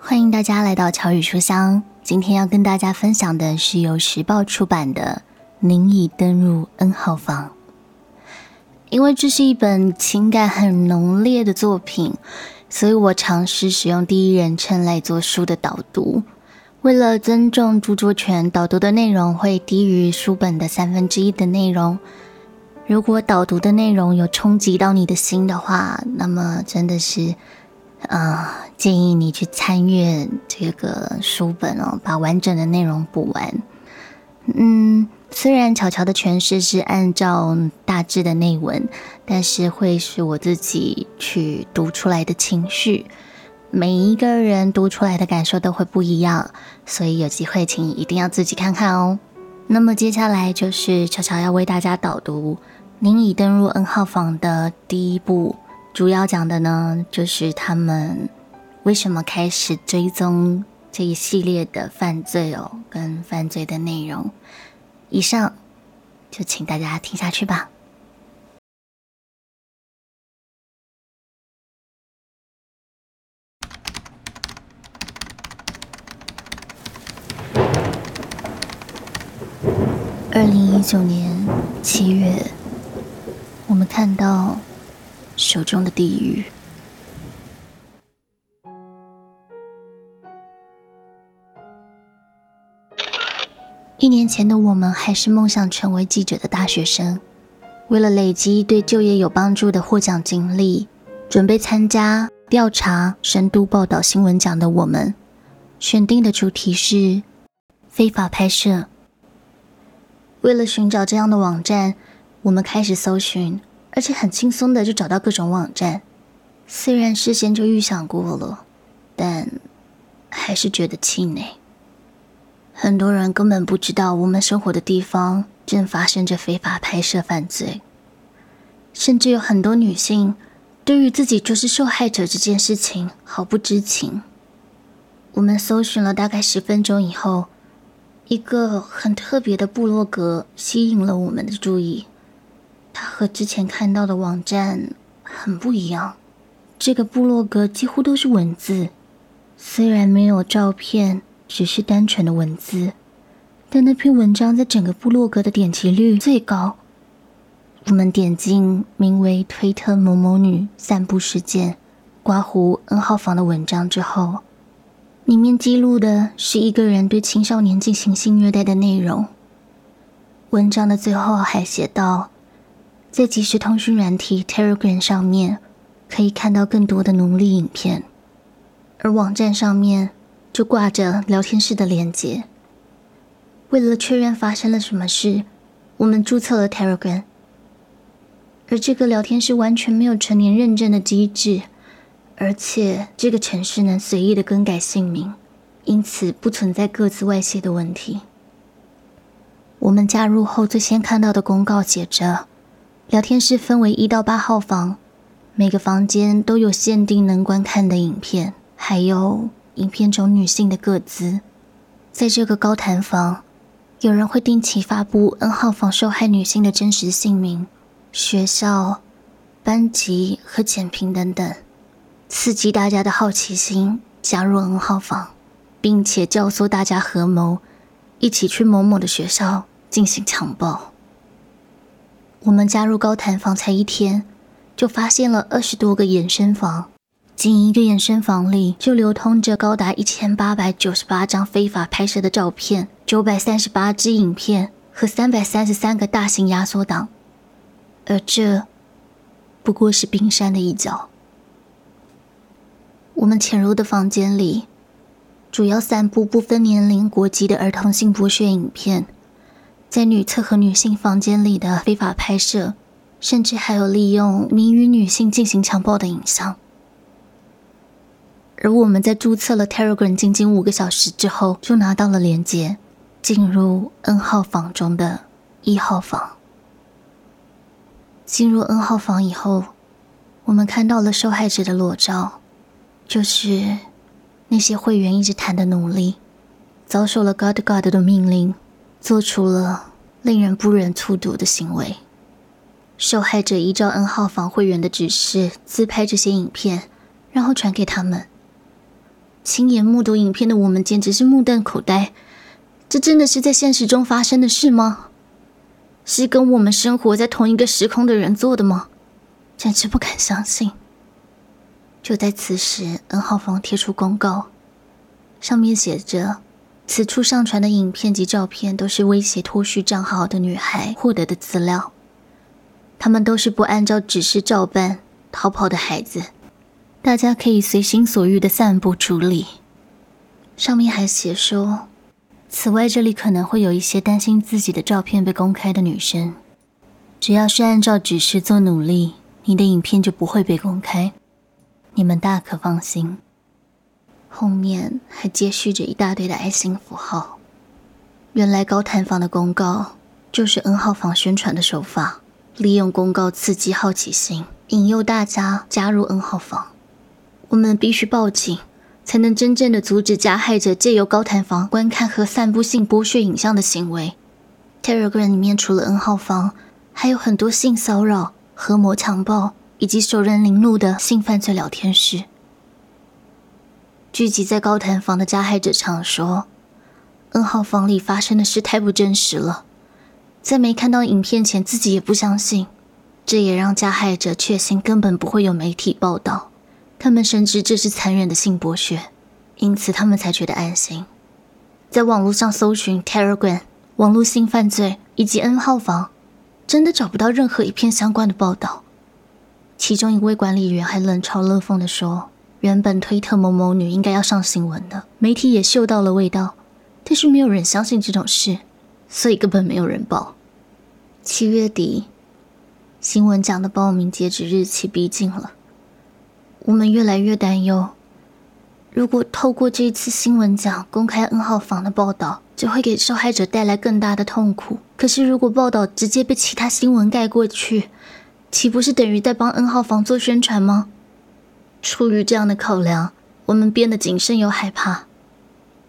欢迎大家来到乔宇书香。今天要跟大家分享的是由时报出版的《您已登入 N 号房》。因为这是一本情感很浓烈的作品，所以我尝试使用第一人称来做书的导读。为了尊重著作权，导读的内容会低于书本的三分之一的内容。如果导读的内容有冲击到你的心的话，那么真的是，呃，建议你去参阅这个书本哦，把完整的内容补完。嗯，虽然巧巧的诠释是按照大致的内文，但是会是我自己去读出来的情绪，每一个人读出来的感受都会不一样，所以有机会请一定要自己看看哦。那么接下来就是巧巧要为大家导读。您已登入 N 号房的第一步，主要讲的呢，就是他们为什么开始追踪这一系列的犯罪哦，跟犯罪的内容。以上就请大家听下去吧。二零一九年七月。我们看到手中的地狱。一年前的我们还是梦想成为记者的大学生，为了累积对就业有帮助的获奖经历，准备参加调查深度报道新闻奖的我们，选定的主题是非法拍摄。为了寻找这样的网站。我们开始搜寻，而且很轻松的就找到各种网站。虽然事先就预想过了，但还是觉得气馁。很多人根本不知道我们生活的地方正发生着非法拍摄犯罪，甚至有很多女性对于自己就是受害者这件事情毫不知情。我们搜寻了大概十分钟以后，一个很特别的部落格吸引了我们的注意。和之前看到的网站很不一样，这个部落格几乎都是文字，虽然没有照片，只是单纯的文字，但那篇文章在整个部落格的点击率最高。我们点进名为“推特某某女散步事件”刮胡 N 号房的文章之后，里面记录的是一个人对青少年进行性虐待的内容。文章的最后还写道。在即时通讯软体 Telegram 上面，可以看到更多的奴隶影片，而网站上面就挂着聊天室的链接。为了确认发生了什么事，我们注册了 Telegram，而这个聊天室完全没有成年认证的机制，而且这个城市能随意的更改姓名，因此不存在各自外泄的问题。我们加入后，最先看到的公告写着。聊天室分为一到八号房，每个房间都有限定能观看的影片，还有影片中女性的个资。在这个高谈房，有人会定期发布 N 号房受害女性的真实姓名、学校、班级和简评等等，刺激大家的好奇心，加入 N 号房，并且教唆大家合谋，一起去某某的学校进行强暴。我们加入高谈房才一天，就发现了二十多个衍生房，仅一个衍生房里就流通着高达一千八百九十八张非法拍摄的照片、九百三十八支影片和三百三十三个大型压缩档，而这不过是冰山的一角。我们潜入的房间里，主要散布不分年龄、国籍的儿童性剥削影片。在女厕和女性房间里的非法拍摄，甚至还有利用名与女性进行强暴的影像。而我们在注册了 Telegram 仅仅五个小时之后，就拿到了连接，进入 N 号房中的一号房。进入 N 号房以后，我们看到了受害者的裸照，就是那些会员一直谈的奴隶，遭受了 God God 的命令。做出了令人不忍卒读的行为。受害者依照 N 号房会员的指示自拍这些影片，然后传给他们。亲眼目睹影片的我们简直是目瞪口呆。这真的是在现实中发生的事吗？是跟我们生活在同一个时空的人做的吗？简直不敢相信。就在此时，N 号房贴出公告，上面写着：此处上传的影片及照片都是威胁脱序账号的女孩获得的资料，他们都是不按照指示照办逃跑的孩子，大家可以随心所欲的散布处理。上面还写说。此外，这里可能会有一些担心自己的照片被公开的女生。只要是按照指示做努力，你的影片就不会被公开。你们大可放心。后面还接续着一大堆的爱心符号。原来高谈房的公告就是 N 号房宣传的手法，利用公告刺激好奇心，引诱大家加入 N 号房。我们必须报警。才能真正的阻止加害者借由高谈房观看和散布性剥削影像的行为。Telegram 里面除了 N 号房，还有很多性骚扰、合谋强暴以及受人凌辱的性犯罪聊天室。聚集在高谈房的加害者常说：“N 号房里发生的事太不真实了，在没看到影片前自己也不相信。”这也让加害者确信根本不会有媒体报道。他们深知这是残忍的性剥削，因此他们才觉得安心。在网络上搜寻 Telegram 网络性犯罪以及 N 号房，真的找不到任何一篇相关的报道。其中一位管理员还冷嘲热讽地说：“原本推特某某女应该要上新闻的，媒体也嗅到了味道，但是没有人相信这种事，所以根本没有人报。”七月底，新闻奖的报名截止日期逼近了。我们越来越担忧，如果透过这次新闻奖公开 N 号房的报道，就会给受害者带来更大的痛苦。可是，如果报道直接被其他新闻盖过去，岂不是等于在帮 N 号房做宣传吗？出于这样的考量，我们变得谨慎又害怕。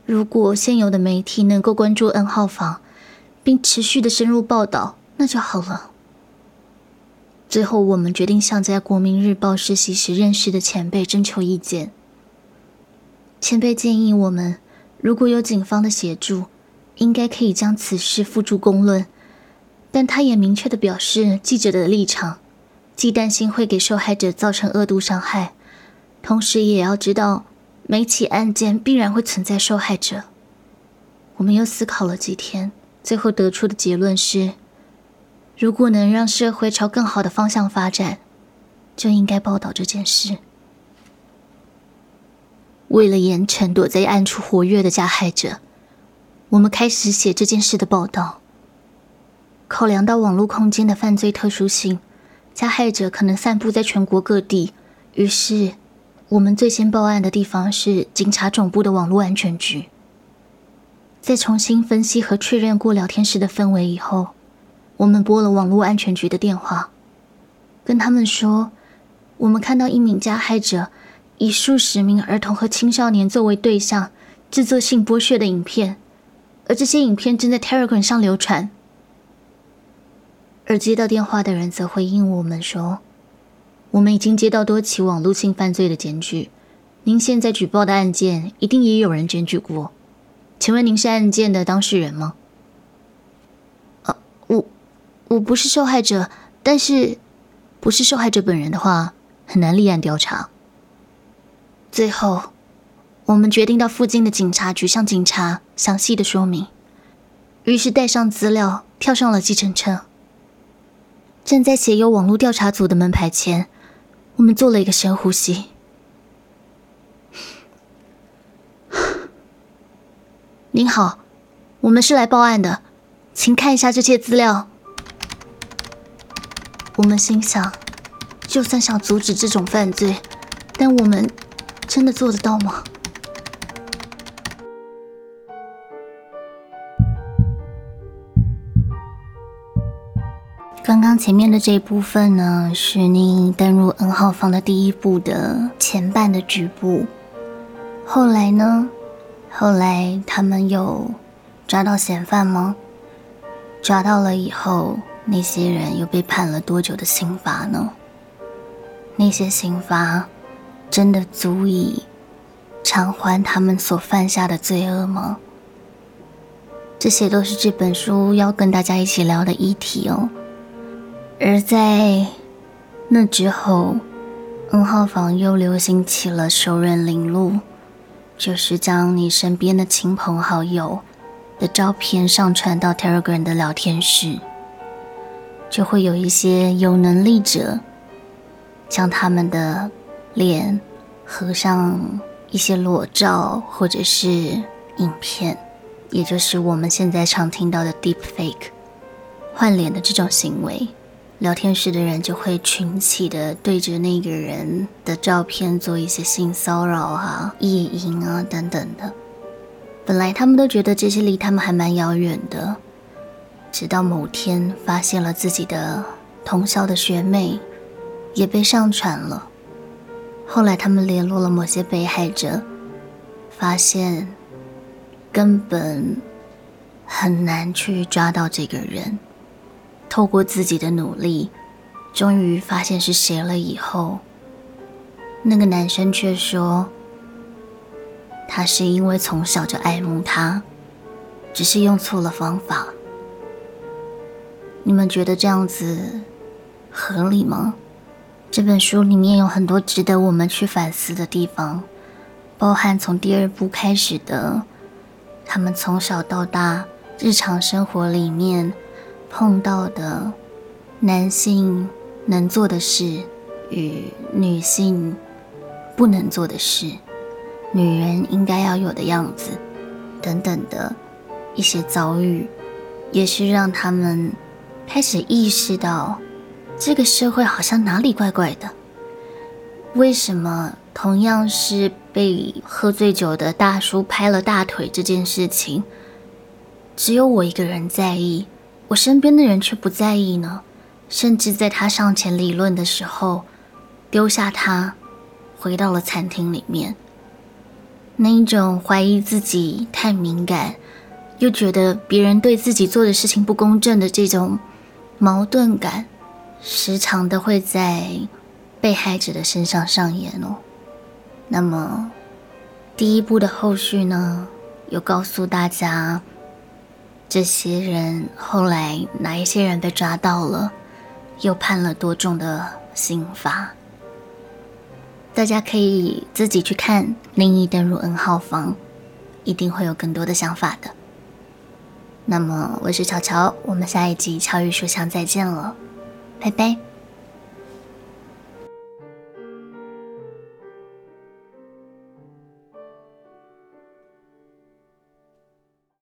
如果现有的媒体能够关注 N 号房，并持续的深入报道，那就好了。最后，我们决定向在国民日报实习时认识的前辈征求意见。前辈建议我们，如果有警方的协助，应该可以将此事付诸公论。但他也明确的表示，记者的立场，既担心会给受害者造成恶毒伤害，同时也要知道每起案件必然会存在受害者。我们又思考了几天，最后得出的结论是。如果能让社会朝更好的方向发展，就应该报道这件事。为了严惩躲在暗处活跃的加害者，我们开始写这件事的报道。考量到网络空间的犯罪特殊性，加害者可能散布在全国各地，于是我们最先报案的地方是警察总部的网络安全局。在重新分析和确认过聊天室的氛围以后。我们拨了网络安全局的电话，跟他们说，我们看到一名加害者以数十名儿童和青少年作为对象，制作性剥削的影片，而这些影片正在 Telegram 上流传。而接到电话的人则回应我们说，我们已经接到多起网络性犯罪的检举，您现在举报的案件一定也有人检举过，请问您是案件的当事人吗？啊，我我不是受害者，但是不是受害者本人的话，很难立案调查。最后，我们决定到附近的警察局向警察详细的说明。于是带上资料，跳上了计程车。站在写有网络调查组的门牌前，我们做了一个深呼吸。您好，我们是来报案的，请看一下这些资料。我们心想，就算想阻止这种犯罪，但我们真的做得到吗？刚刚前面的这一部分呢，是你登入 N 号房的第一步的前半的局部。后来呢？后来他们有抓到嫌犯吗？抓到了以后。那些人又被判了多久的刑罚呢？那些刑罚真的足以偿还他们所犯下的罪恶吗？这些都是这本书要跟大家一起聊的议题哦。而在那之后，N 号房又流行起了熟人领路，就是将你身边的亲朋好友的照片上传到 Telegram 的聊天室，就会有一些有能力者将他们的脸合上一些裸照或者是影片。也就是我们现在常听到的 deep fake 换脸的这种行为，聊天室的人就会群起的对着那个人的照片做一些性骚扰啊、意淫啊等等的。本来他们都觉得这些离他们还蛮遥远的，直到某天发现了自己的同校的学妹也被上传了。后来他们联络了某些被害者，发现。根本很难去抓到这个人。透过自己的努力，终于发现是谁了以后，那个男生却说，他是因为从小就爱慕她，只是用错了方法。你们觉得这样子合理吗？这本书里面有很多值得我们去反思的地方，包含从第二部开始的。他们从小到大日常生活里面碰到的男性能做的事与女性不能做的事，女人应该要有的样子等等的一些遭遇，也是让他们开始意识到这个社会好像哪里怪怪的。为什么同样是？被喝醉酒的大叔拍了大腿这件事情，只有我一个人在意，我身边的人却不在意呢。甚至在他上前理论的时候，丢下他，回到了餐厅里面。那一种怀疑自己太敏感，又觉得别人对自己做的事情不公正的这种矛盾感，时常的会在被害者的身上上演哦。那么，第一步的后续呢？有告诉大家，这些人后来哪一些人被抓到了，又判了多重的刑罚？大家可以自己去看《另一登入 N 号房》，一定会有更多的想法的。那么，我是乔乔，我们下一集《乔与书香》再见了，拜拜。